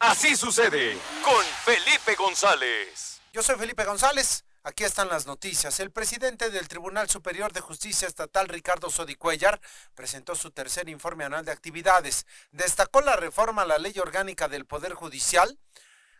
Así sucede con Felipe González. Yo soy Felipe González. Aquí están las noticias. El presidente del Tribunal Superior de Justicia Estatal, Ricardo Sodicuellar, presentó su tercer informe anual de actividades. Destacó la reforma a la ley orgánica del Poder Judicial,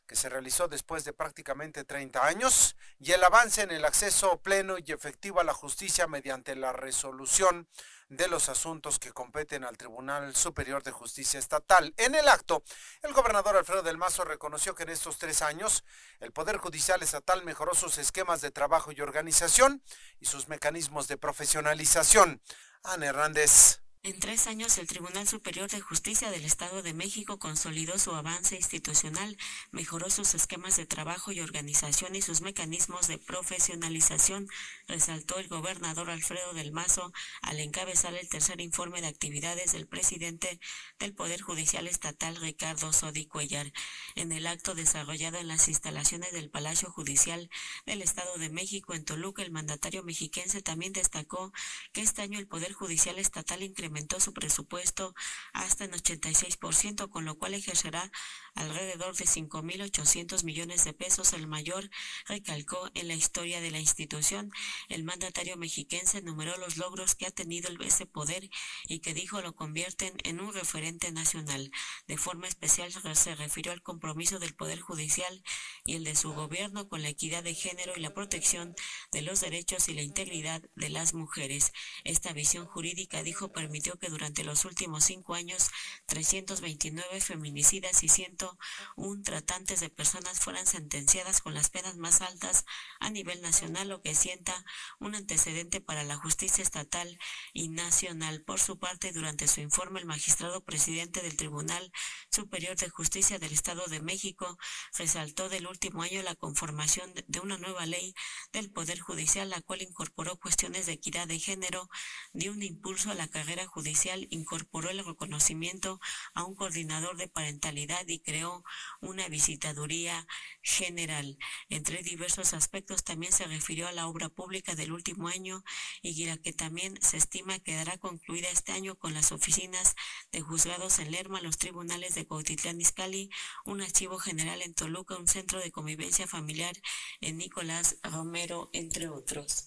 que se realizó después de prácticamente 30 años, y el avance en el acceso pleno y efectivo a la justicia mediante la resolución de los asuntos que competen al Tribunal Superior de Justicia Estatal. En el acto, el gobernador Alfredo del Mazo reconoció que en estos tres años el Poder Judicial Estatal mejoró sus esquemas de trabajo y organización y sus mecanismos de profesionalización. Ana Hernández. En tres años, el Tribunal Superior de Justicia del Estado de México consolidó su avance institucional, mejoró sus esquemas de trabajo y organización y sus mecanismos de profesionalización, resaltó el gobernador Alfredo del Mazo al encabezar el tercer informe de actividades del presidente del Poder Judicial Estatal, Ricardo Sodi Cuellar. En el acto desarrollado en las instalaciones del Palacio Judicial del Estado de México en Toluca, el mandatario mexiquense también destacó que este año el Poder Judicial Estatal incrementó incrementó su presupuesto hasta en 86%, con lo cual ejercerá alrededor de 5.800 millones de pesos, el mayor, recalcó en la historia de la institución. El mandatario mexiquense enumeró los logros que ha tenido ese poder y que dijo lo convierten en un referente nacional. De forma especial se refirió al compromiso del Poder Judicial y el de su gobierno con la equidad de género y la protección de los derechos y la integridad de las mujeres. Esta visión jurídica, dijo, que durante los últimos cinco años 329 feminicidas y 101 tratantes de personas fueran sentenciadas con las penas más altas a nivel nacional, lo que sienta un antecedente para la justicia estatal y nacional. Por su parte, durante su informe, el magistrado presidente del Tribunal Superior de Justicia del Estado de México resaltó del último año la conformación de una nueva ley del Poder Judicial, la cual incorporó cuestiones de equidad de género, dio un impulso a la carrera Judicial incorporó el reconocimiento a un coordinador de parentalidad y creó una visitaduría general. Entre diversos aspectos también se refirió a la obra pública del último año y la que también se estima quedará concluida este año con las oficinas de juzgados en Lerma, los tribunales de Cuautitlán Izcalli, un archivo general en Toluca, un centro de convivencia familiar en Nicolás Romero, entre otros.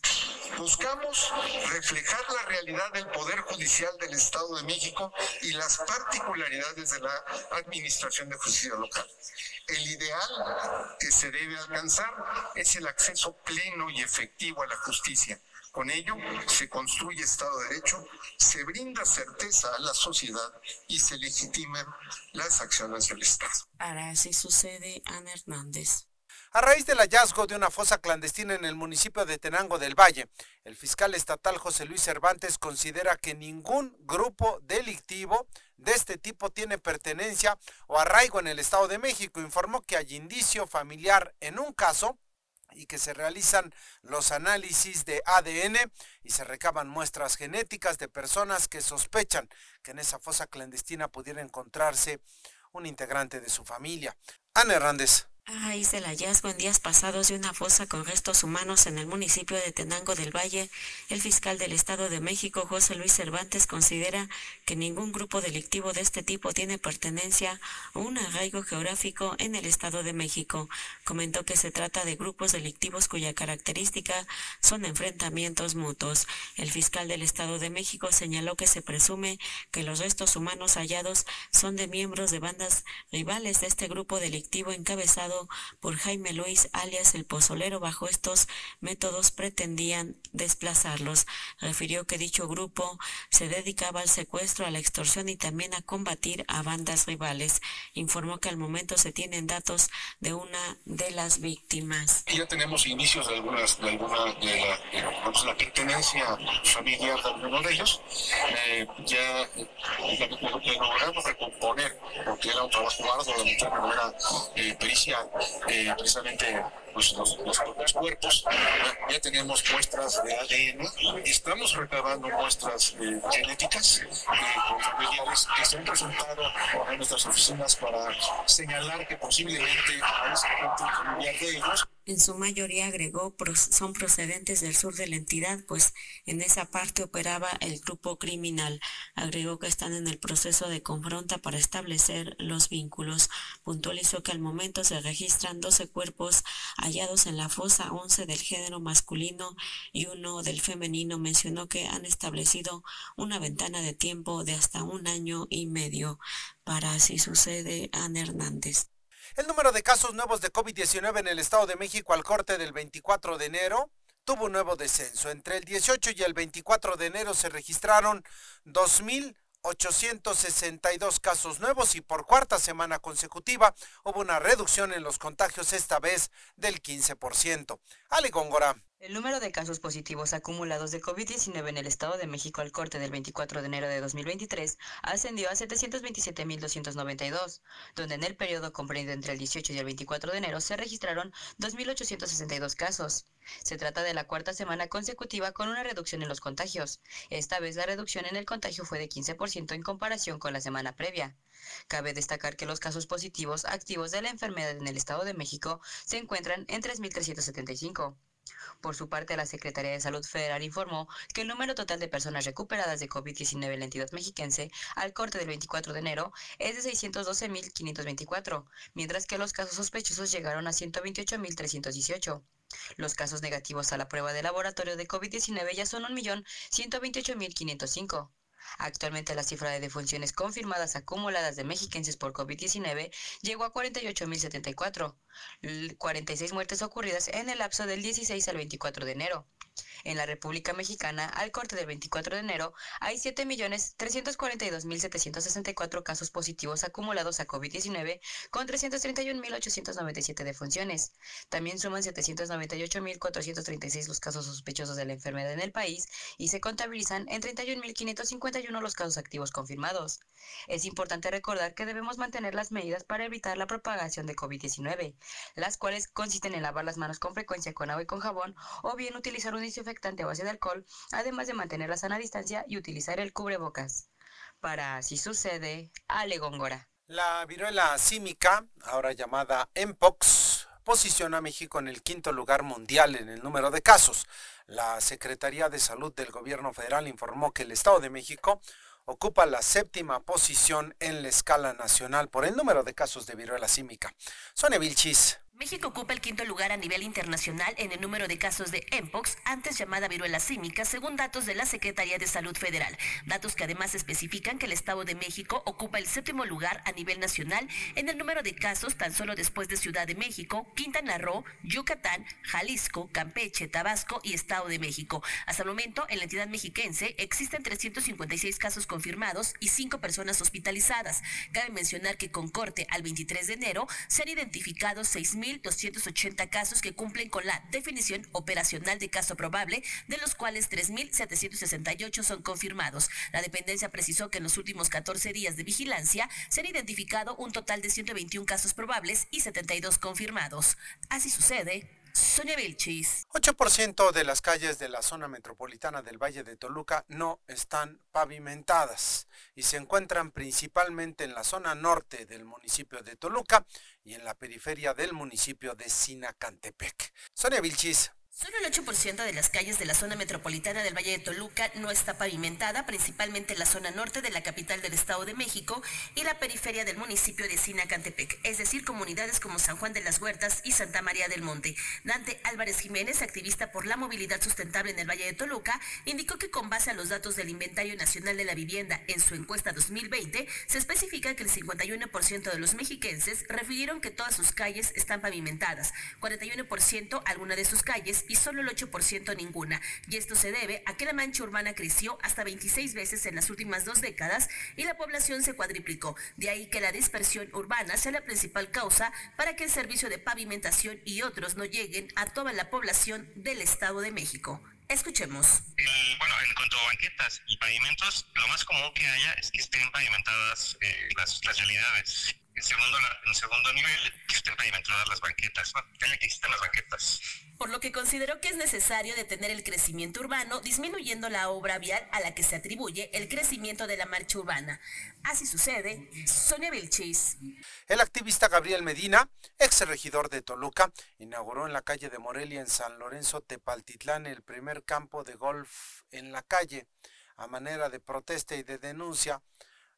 Buscamos reflejar la realidad del Poder Judicial del Estado de México y las particularidades de la Administración de Justicia Local. El ideal que se debe alcanzar es el acceso pleno y efectivo a la justicia. Con ello se construye Estado de Derecho, se brinda certeza a la sociedad y se legitiman las acciones del Estado. Ahora así sucede, Ana Hernández. A raíz del hallazgo de una fosa clandestina en el municipio de Tenango del Valle, el fiscal estatal José Luis Cervantes considera que ningún grupo delictivo de este tipo tiene pertenencia o arraigo en el Estado de México. Informó que hay indicio familiar en un caso y que se realizan los análisis de ADN y se recaban muestras genéticas de personas que sospechan que en esa fosa clandestina pudiera encontrarse un integrante de su familia. Ana Hernández. A raíz del hallazgo en días pasados de una fosa con restos humanos en el municipio de Tenango del Valle, el fiscal del Estado de México, José Luis Cervantes, considera que ningún grupo delictivo de este tipo tiene pertenencia o un arraigo geográfico en el Estado de México. Comentó que se trata de grupos delictivos cuya característica son enfrentamientos mutuos. El fiscal del Estado de México señaló que se presume que los restos humanos hallados son de miembros de bandas rivales de este grupo delictivo encabezado por Jaime Luis alias el Pozolero. Bajo estos métodos pretendían desplazarlos. Refirió que dicho grupo se dedicaba al secuestro, a la extorsión y también a combatir a bandas rivales. Informó que al momento se tienen datos de una de las víctimas. ya tenemos inicios de algunas de alguna de la, la pertenencia familiar de algunos de ellos. Eh, ya logramos recomponer, porque era un trabajo arduo, la era eh, pericia, eh, precisamente pues, los, los, cuerpos. Ya, tenemos muestras de ADN, estamos recabando muestras eh, genéticas eh, familiares que se han presentado en nuestras oficinas para señalar que posiblemente a ese familiar de ellos en su mayoría agregó son procedentes del sur de la entidad, pues en esa parte operaba el grupo criminal. Agregó que están en el proceso de confronta para establecer los vínculos. Puntualizó que al momento se registran 12 cuerpos hallados en la fosa, 11 del género masculino y uno del femenino. Mencionó que han establecido una ventana de tiempo de hasta un año y medio para si sucede Ana Hernández. El número de casos nuevos de COVID-19 en el Estado de México al corte del 24 de enero tuvo un nuevo descenso. Entre el 18 y el 24 de enero se registraron 2.862 casos nuevos y por cuarta semana consecutiva hubo una reducción en los contagios, esta vez del 15%. Ale Góngora. El número de casos positivos acumulados de COVID-19 en el Estado de México al corte del 24 de enero de 2023 ascendió a 727.292, donde en el periodo comprendido entre el 18 y el 24 de enero se registraron 2.862 casos. Se trata de la cuarta semana consecutiva con una reducción en los contagios. Esta vez la reducción en el contagio fue de 15% en comparación con la semana previa. Cabe destacar que los casos positivos activos de la enfermedad en el Estado de México se encuentran en 3.375. Por su parte, la Secretaría de Salud Federal informó que el número total de personas recuperadas de COVID-19 en la entidad mexiquense al corte del 24 de enero es de 612.524, mientras que los casos sospechosos llegaron a 128.318. Los casos negativos a la prueba de laboratorio de COVID-19 ya son 1.128.505. Actualmente la cifra de defunciones confirmadas acumuladas de mexiquenses por COVID-19 llegó a 48.074, 46 muertes ocurridas en el lapso del 16 al 24 de enero. En la República Mexicana, al corte del 24 de enero, hay 7.342.764 casos positivos acumulados a COVID-19 con 331.897 defunciones. También suman 798.436 los casos sospechosos de la enfermedad en el país y se contabilizan en 31.551 los casos activos confirmados. Es importante recordar que debemos mantener las medidas para evitar la propagación de COVID-19, las cuales consisten en lavar las manos con frecuencia con agua y con jabón o bien utilizar un desinfectante a base de alcohol, además de mantener la sana distancia y utilizar el cubrebocas. Para así sucede, Ale Góngora. La viruela símica, ahora llamada Mpox, posiciona a México en el quinto lugar mundial en el número de casos. La Secretaría de Salud del Gobierno Federal informó que el Estado de México ocupa la séptima posición en la escala nacional por el número de casos de viruela símica. Sonia Vilchis. México ocupa el quinto lugar a nivel internacional en el número de casos de MPOX, antes llamada viruela símica, según datos de la Secretaría de Salud Federal. Datos que además especifican que el Estado de México ocupa el séptimo lugar a nivel nacional en el número de casos tan solo después de Ciudad de México, Quintana Roo, Yucatán, Jalisco, Campeche, Tabasco y Estado de México. Hasta el momento, en la entidad mexiquense existen 356 casos confirmados y 5 personas hospitalizadas. Cabe mencionar que con corte al 23 de enero se han identificado 6.000 280 casos que cumplen con la definición operacional de caso probable, de los cuales 3.768 son confirmados. La dependencia precisó que en los últimos 14 días de vigilancia se han identificado un total de 121 casos probables y 72 confirmados. Así sucede Sonia Vilchis. 8% de las calles de la zona metropolitana del Valle de Toluca no están pavimentadas y se encuentran principalmente en la zona norte del municipio de Toluca y en la periferia del municipio de Sinacantepec. Sonia Vilchis. Solo el 8% de las calles de la zona metropolitana del Valle de Toluca no está pavimentada, principalmente en la zona norte de la capital del Estado de México y la periferia del municipio de Sinacantepec, es decir, comunidades como San Juan de las Huertas y Santa María del Monte. Dante Álvarez Jiménez, activista por la movilidad sustentable en el Valle de Toluca, indicó que con base a los datos del Inventario Nacional de la Vivienda en su encuesta 2020, se especifica que el 51% de los mexiquenses refirieron que todas sus calles están pavimentadas, 41% alguna de sus calles y solo el 8% ninguna. Y esto se debe a que la mancha urbana creció hasta 26 veces en las últimas dos décadas y la población se cuadriplicó. De ahí que la dispersión urbana sea la principal causa para que el servicio de pavimentación y otros no lleguen a toda la población del Estado de México. Escuchemos. bueno, en cuanto a banquetas y pavimentos, lo más común que haya es que estén pavimentadas eh, las, las realidades. En segundo, en segundo nivel, que estén pavimentadas las banquetas, ¿no? que existen las banquetas por lo que consideró que es necesario detener el crecimiento urbano, disminuyendo la obra vial a la que se atribuye el crecimiento de la marcha urbana. Así sucede, Sonia Vilchis. El activista Gabriel Medina, ex regidor de Toluca, inauguró en la calle de Morelia en San Lorenzo Tepaltitlán el primer campo de golf en la calle. A manera de protesta y de denuncia,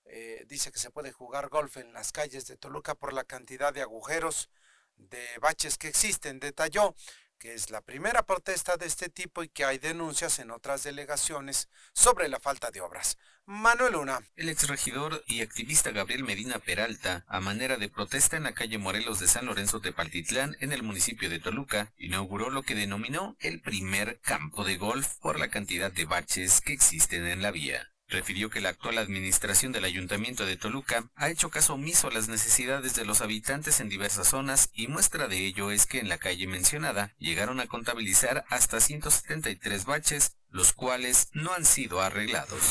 eh, dice que se puede jugar golf en las calles de Toluca por la cantidad de agujeros de baches que existen. Detalló que es la primera protesta de este tipo y que hay denuncias en otras delegaciones sobre la falta de obras. Manuel Luna. El exregidor y activista Gabriel Medina Peralta, a manera de protesta en la calle Morelos de San Lorenzo de Paltitlán, en el municipio de Toluca, inauguró lo que denominó el primer campo de golf por la cantidad de baches que existen en la vía refirió que la actual administración del Ayuntamiento de Toluca ha hecho caso omiso a las necesidades de los habitantes en diversas zonas y muestra de ello es que en la calle mencionada llegaron a contabilizar hasta 173 baches los cuales no han sido arreglados.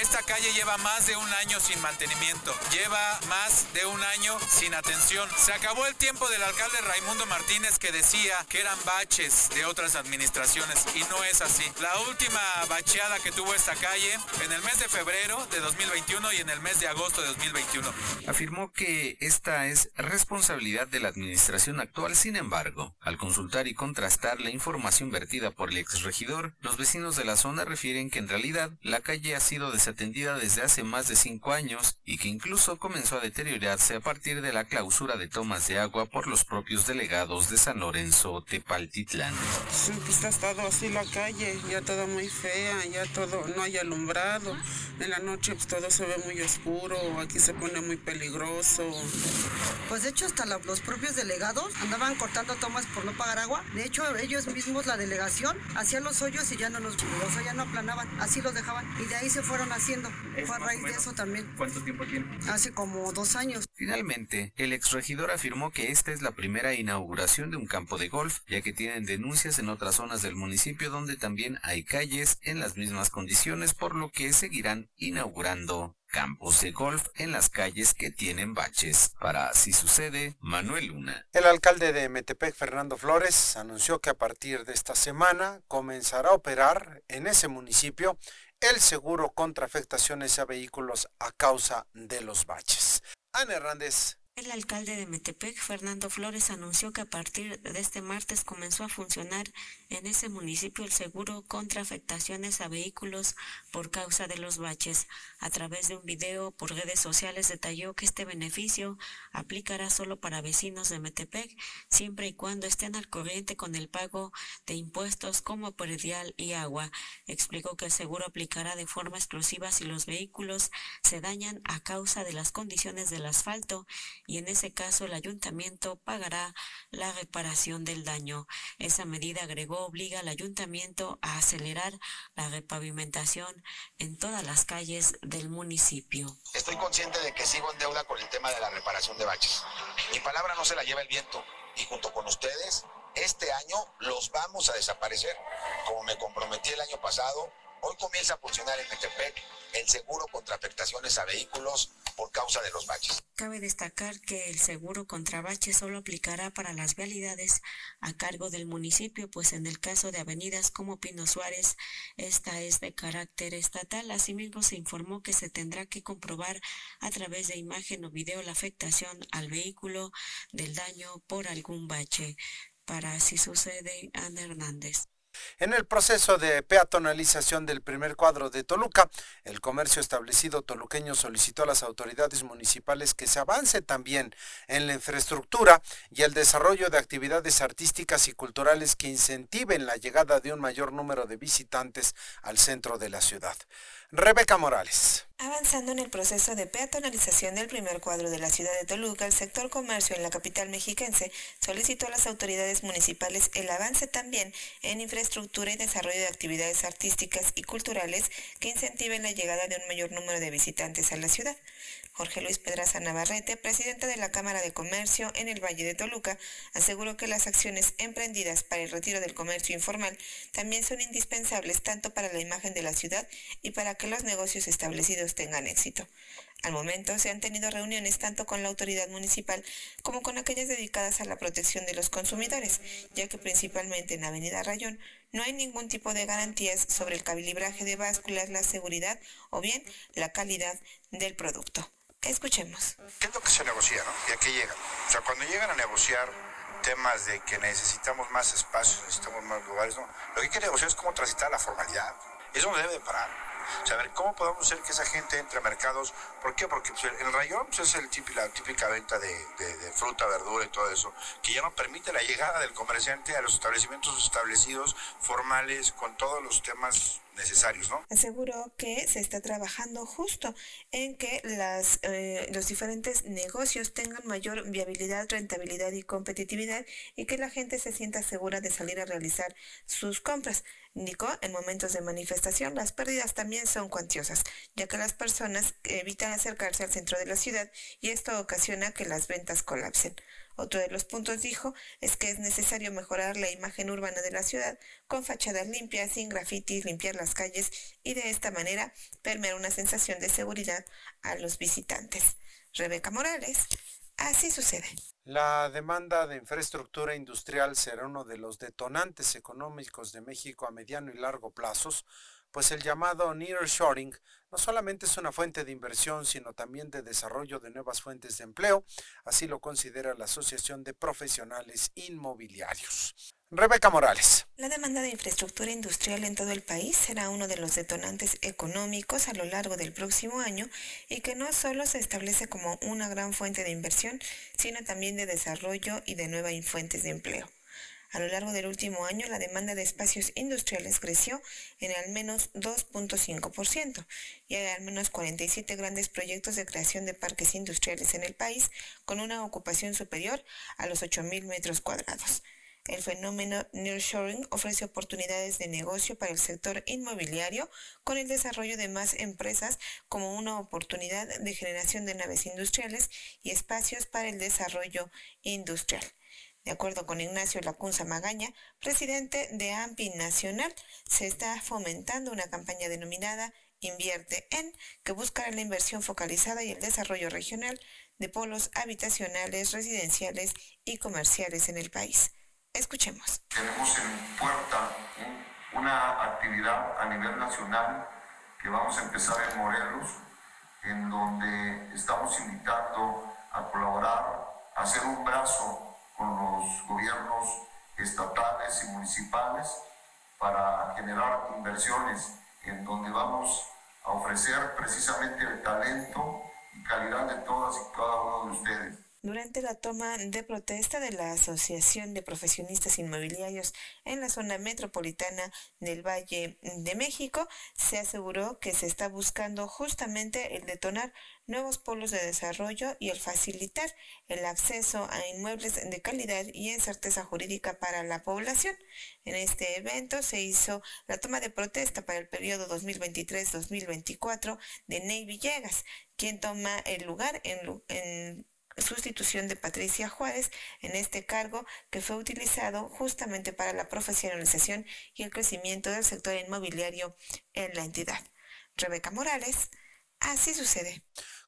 Esta calle lleva más de un año sin mantenimiento, lleva más de un año sin atención. Se acabó el tiempo del alcalde Raimundo Martínez que decía que eran baches de otras administraciones y no es así. La última bacheada que tuvo esta calle en el mes de febrero de 2021 y en el mes de agosto de 2021. Afirmó que esta es responsabilidad de la administración actual, sin embargo, al consultar y contrastar la información vertida por el exregidor, los vecinos de de la zona refieren que en realidad la calle ha sido desatendida desde hace más de cinco años y que incluso comenzó a deteriorarse a partir de la clausura de tomas de agua por los propios delegados de San Lorenzo Tepaltitlán. Sí, pues ha estado así la calle, ya todo muy fea, ya todo, no hay alumbrado. En la noche pues todo se ve muy oscuro, aquí se pone muy peligroso. Pues de hecho hasta los propios delegados andaban cortando tomas por no pagar agua. De hecho ellos mismos, la delegación, hacían los hoyos y ya no los o ya no aplanaban, así los dejaban y de ahí se fueron haciendo. Fue a raíz de eso también. ¿Cuánto tiempo tiene? Hace como dos años. Finalmente, el exregidor afirmó que esta es la primera inauguración de un campo de golf, ya que tienen denuncias en otras zonas del municipio donde también hay calles en las mismas condiciones, por lo que seguirán inaugurando campos de golf en las calles que tienen baches. Para así sucede, Manuel Luna. El alcalde de Metepec, Fernando Flores, anunció que a partir de esta semana comenzará a operar en ese municipio el seguro contra afectaciones a vehículos a causa de los baches. Ana Hernández, el alcalde de Metepec, Fernando Flores, anunció que a partir de este martes comenzó a funcionar en ese municipio el seguro contra afectaciones a vehículos por causa de los baches. A través de un video por redes sociales detalló que este beneficio aplicará solo para vecinos de Metepec, siempre y cuando estén al corriente con el pago de impuestos como predial y agua. Explicó que el seguro aplicará de forma exclusiva si los vehículos se dañan a causa de las condiciones del asfalto y en ese caso el ayuntamiento pagará la reparación del daño. Esa medida, agregó, obliga al ayuntamiento a acelerar la repavimentación en todas las calles del municipio. Estoy consciente de que sigo en deuda con el tema de la reparación de baches. Mi palabra no se la lleva el viento y junto con ustedes este año los vamos a desaparecer. Como me comprometí el año pasado, hoy comienza a funcionar en Metepec el seguro contra afectaciones a vehículos por causa de los baches. Cabe destacar que el seguro contra baches solo aplicará para las vialidades a cargo del municipio, pues en el caso de avenidas como Pino Suárez, esta es de carácter estatal. Asimismo, se informó que se tendrá que comprobar a través de imagen o video la afectación al vehículo del daño por algún bache. Para Así Sucede, Ana Hernández. En el proceso de peatonalización del primer cuadro de Toluca, el comercio establecido toluqueño solicitó a las autoridades municipales que se avance también en la infraestructura y el desarrollo de actividades artísticas y culturales que incentiven la llegada de un mayor número de visitantes al centro de la ciudad. Rebeca Morales. Avanzando en el proceso de peatonalización del primer cuadro de la ciudad de Toluca, el sector comercio en la capital mexiquense solicitó a las autoridades municipales el avance también en infraestructura y desarrollo de actividades artísticas y culturales que incentiven la llegada de un mayor número de visitantes a la ciudad. Jorge Luis Pedraza Navarrete, presidente de la Cámara de Comercio en el Valle de Toluca, aseguró que las acciones emprendidas para el retiro del comercio informal también son indispensables tanto para la imagen de la ciudad y para que los negocios establecidos tengan éxito. Al momento se han tenido reuniones tanto con la autoridad municipal como con aquellas dedicadas a la protección de los consumidores, ya que principalmente en Avenida Rayón no hay ningún tipo de garantías sobre el calibraje de básculas, la seguridad o bien la calidad del producto. Escuchemos. ¿Qué es lo que se negocia, no? ¿Y a qué llegan? O sea, cuando llegan a negociar temas de que necesitamos más espacios, necesitamos más lugares, ¿no? Lo que hay que negociar es cómo transitar la formalidad. Eso no debe de parar. Ver, ¿cómo podemos hacer que esa gente entre a mercados? ¿Por qué? Porque pues, el rayón pues, es el típico, la típica venta de, de, fruta, verdura y todo eso, que ya no permite la llegada del comerciante a los establecimientos establecidos formales con todos los temas necesarios, ¿no? Aseguró que se está trabajando justo en que las, eh, los diferentes negocios tengan mayor viabilidad, rentabilidad y competitividad y que la gente se sienta segura de salir a realizar sus compras. Indicó, en momentos de manifestación las pérdidas también son cuantiosas, ya que las personas evitan acercarse al centro de la ciudad y esto ocasiona que las ventas colapsen. Otro de los puntos, dijo, es que es necesario mejorar la imagen urbana de la ciudad con fachadas limpias, sin grafitis, limpiar las calles y de esta manera permear una sensación de seguridad a los visitantes. Rebeca Morales, así sucede. La demanda de infraestructura industrial será uno de los detonantes económicos de México a mediano y largo plazos, pues el llamado nearshoring no solamente es una fuente de inversión, sino también de desarrollo de nuevas fuentes de empleo, así lo considera la Asociación de Profesionales Inmobiliarios. Rebeca Morales. La demanda de infraestructura industrial en todo el país será uno de los detonantes económicos a lo largo del próximo año y que no solo se establece como una gran fuente de inversión, sino también de desarrollo y de nuevas fuentes de empleo. A lo largo del último año, la demanda de espacios industriales creció en al menos 2.5% y hay al menos 47 grandes proyectos de creación de parques industriales en el país con una ocupación superior a los 8.000 metros cuadrados. El fenómeno nearshoring ofrece oportunidades de negocio para el sector inmobiliario con el desarrollo de más empresas como una oportunidad de generación de naves industriales y espacios para el desarrollo industrial. De acuerdo con Ignacio Lacunza Magaña, presidente de AMPI Nacional, se está fomentando una campaña denominada Invierte en, que buscará la inversión focalizada y el desarrollo regional de polos habitacionales, residenciales y comerciales en el país. Escuchemos. Tenemos en puerta una actividad a nivel nacional que vamos a empezar en Morelos, en donde estamos invitando a colaborar, a hacer un brazo con los gobiernos estatales y municipales para generar inversiones en donde vamos a ofrecer precisamente el talento y calidad de todas y cada uno de ustedes. Durante la toma de protesta de la Asociación de Profesionistas Inmobiliarios en la zona metropolitana del Valle de México, se aseguró que se está buscando justamente el detonar nuevos polos de desarrollo y el facilitar el acceso a inmuebles de calidad y en certeza jurídica para la población. En este evento se hizo la toma de protesta para el periodo 2023-2024 de Ney Villegas, quien toma el lugar en, en sustitución de Patricia Juárez en este cargo que fue utilizado justamente para la profesionalización y el crecimiento del sector inmobiliario en la entidad. Rebeca Morales, así sucede.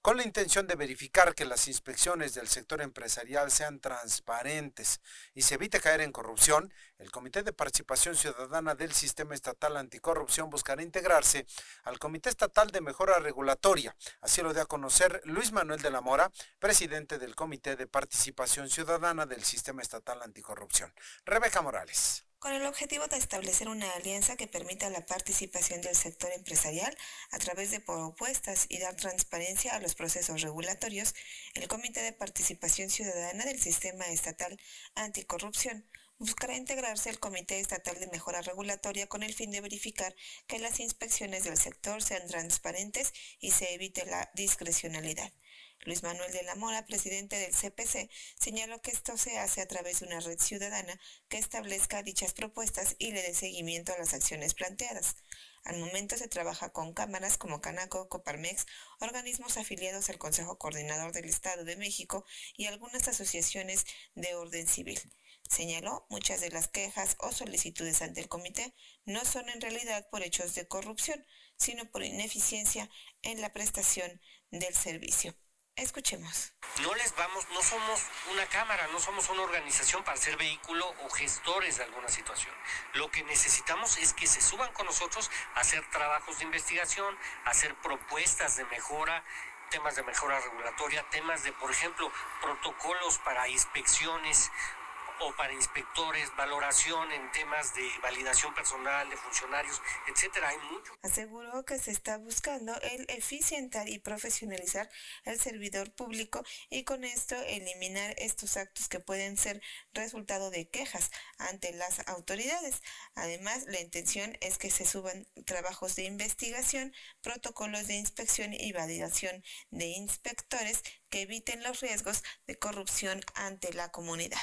Con la intención de verificar que las inspecciones del sector empresarial sean transparentes y se evite caer en corrupción, el Comité de Participación Ciudadana del Sistema Estatal Anticorrupción buscará integrarse al Comité Estatal de Mejora Regulatoria. Así lo dio a conocer Luis Manuel de la Mora, presidente del Comité de Participación Ciudadana del Sistema Estatal Anticorrupción. Rebeca Morales con el objetivo de establecer una alianza que permita la participación del sector empresarial a través de propuestas y dar transparencia a los procesos regulatorios, el Comité de Participación Ciudadana del Sistema Estatal Anticorrupción buscará integrarse al Comité Estatal de Mejora Regulatoria con el fin de verificar que las inspecciones del sector sean transparentes y se evite la discrecionalidad. Luis Manuel de la Mora, presidente del CPC, señaló que esto se hace a través de una red ciudadana que establezca dichas propuestas y le dé seguimiento a las acciones planteadas. Al momento se trabaja con cámaras como Canaco, Coparmex, organismos afiliados al Consejo Coordinador del Estado de México y algunas asociaciones de orden civil. Señaló, muchas de las quejas o solicitudes ante el comité no son en realidad por hechos de corrupción, sino por ineficiencia en la prestación del servicio. Escuchemos. No les vamos, no somos una cámara, no somos una organización para ser vehículo o gestores de alguna situación. Lo que necesitamos es que se suban con nosotros a hacer trabajos de investigación, a hacer propuestas de mejora, temas de mejora regulatoria, temas de, por ejemplo, protocolos para inspecciones o para inspectores, valoración en temas de validación personal de funcionarios, etcétera. Hay mucho. Aseguró que se está buscando el eficientar y profesionalizar el servidor público y con esto eliminar estos actos que pueden ser resultado de quejas ante las autoridades. Además, la intención es que se suban trabajos de investigación, protocolos de inspección y validación de inspectores que eviten los riesgos de corrupción ante la comunidad.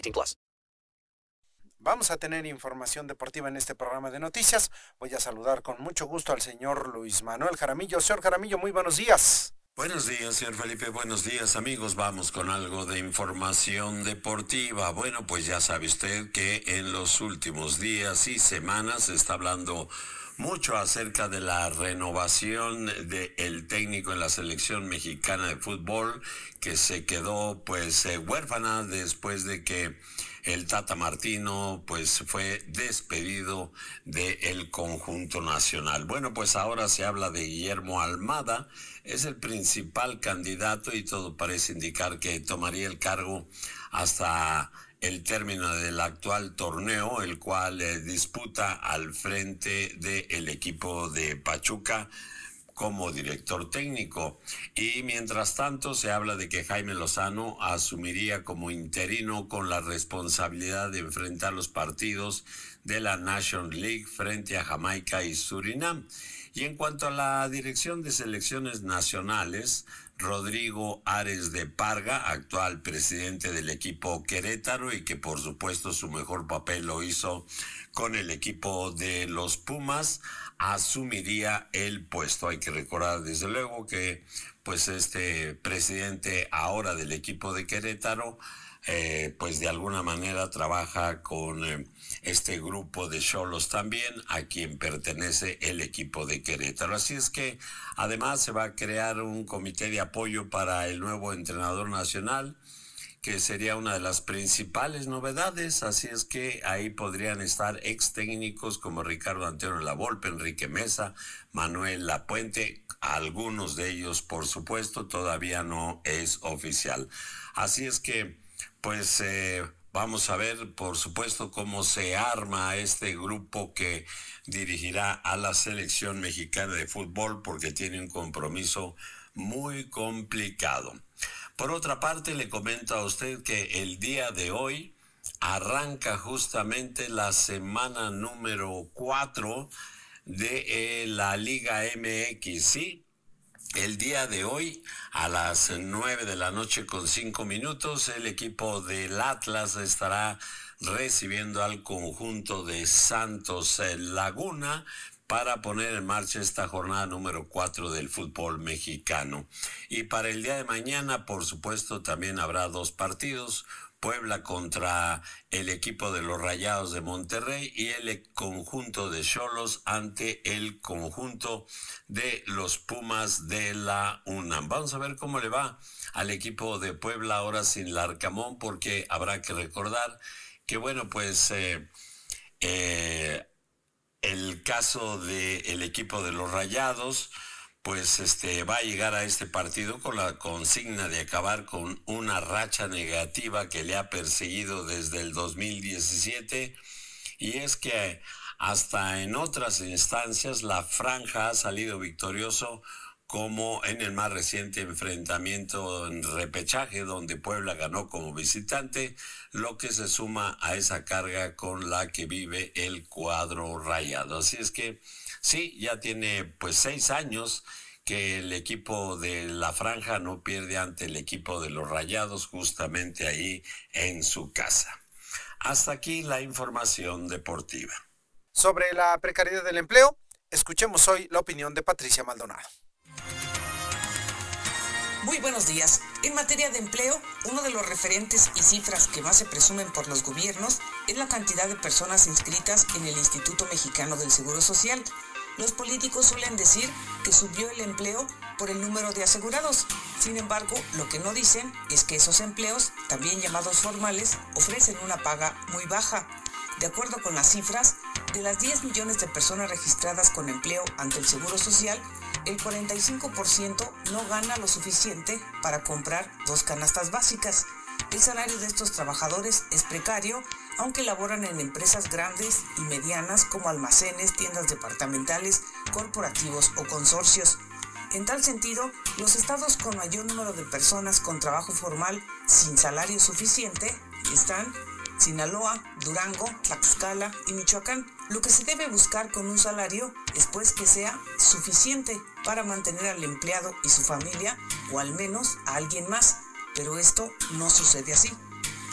18 plus. Vamos a tener información deportiva en este programa de noticias. Voy a saludar con mucho gusto al señor Luis Manuel Jaramillo. Señor Jaramillo, muy buenos días. Buenos días, señor Felipe. Buenos días, amigos. Vamos con algo de información deportiva. Bueno, pues ya sabe usted que en los últimos días y semanas se está hablando mucho acerca de la renovación del técnico en la selección mexicana de fútbol que se quedó pues eh, huérfana después de que el Tata Martino pues fue despedido del conjunto nacional. Bueno, pues ahora se habla de Guillermo Almada, es el principal candidato y todo parece indicar que tomaría el cargo hasta el término del actual torneo, el cual eh, disputa al frente del equipo de Pachuca como director técnico. Y mientras tanto se habla de que Jaime Lozano asumiría como interino con la responsabilidad de enfrentar los partidos de la National League frente a Jamaica y Surinam. Y en cuanto a la dirección de selecciones nacionales, Rodrigo Ares de Parga, actual presidente del equipo Querétaro y que por supuesto su mejor papel lo hizo con el equipo de los Pumas, asumiría el puesto. Hay que recordar desde luego que pues este presidente ahora del equipo de Querétaro eh, pues de alguna manera trabaja con eh, este grupo de cholos también a quien pertenece el equipo de Querétaro. Así es que además se va a crear un comité de apoyo para el nuevo entrenador nacional que sería una de las principales novedades, así es que ahí podrían estar ex técnicos como Ricardo Antonio Lavolpe, Enrique Mesa, Manuel Lapuente, algunos de ellos por supuesto todavía no es oficial. Así es que pues eh, vamos a ver por supuesto cómo se arma este grupo que dirigirá a la selección mexicana de fútbol porque tiene un compromiso muy complicado. Por otra parte, le comento a usted que el día de hoy arranca justamente la semana número 4 de eh, la Liga MX. Sí, el día de hoy a las 9 de la noche con 5 minutos el equipo del Atlas estará recibiendo al conjunto de Santos Laguna para poner en marcha esta jornada número 4 del fútbol mexicano. Y para el día de mañana, por supuesto, también habrá dos partidos. Puebla contra el equipo de los Rayados de Monterrey y el conjunto de Cholos ante el conjunto de los Pumas de la UNAM. Vamos a ver cómo le va al equipo de Puebla ahora sin Larcamón porque habrá que recordar que bueno pues eh, eh, el caso del equipo de los Rayados, pues este va a llegar a este partido con la consigna de acabar con una racha negativa que le ha perseguido desde el 2017 y es que hasta en otras instancias la franja ha salido victorioso como en el más reciente enfrentamiento en repechaje donde Puebla ganó como visitante, lo que se suma a esa carga con la que vive el cuadro rayado. Así es que sí, ya tiene pues seis años que el equipo de la franja no pierde ante el equipo de los rayados justamente ahí en su casa. Hasta aquí la información deportiva. Sobre la precariedad del empleo, escuchemos hoy la opinión de Patricia Maldonado. Muy buenos días. En materia de empleo, uno de los referentes y cifras que más se presumen por los gobiernos es la cantidad de personas inscritas en el Instituto Mexicano del Seguro Social. Los políticos suelen decir que subió el empleo por el número de asegurados. Sin embargo, lo que no dicen es que esos empleos, también llamados formales, ofrecen una paga muy baja. De acuerdo con las cifras, de las 10 millones de personas registradas con empleo ante el Seguro Social, el 45% no gana lo suficiente para comprar dos canastas básicas. El salario de estos trabajadores es precario, aunque laboran en empresas grandes y medianas como almacenes, tiendas departamentales, corporativos o consorcios. En tal sentido, los estados con mayor número de personas con trabajo formal sin salario suficiente están Sinaloa, Durango, Tlaxcala y Michoacán. Lo que se debe buscar con un salario es pues que sea suficiente para mantener al empleado y su familia o al menos a alguien más, pero esto no sucede así.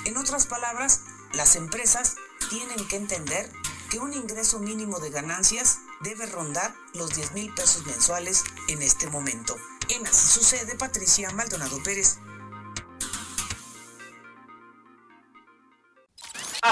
En otras palabras, las empresas tienen que entender que un ingreso mínimo de ganancias debe rondar los 10 mil pesos mensuales en este momento. En así sucede Patricia Maldonado Pérez.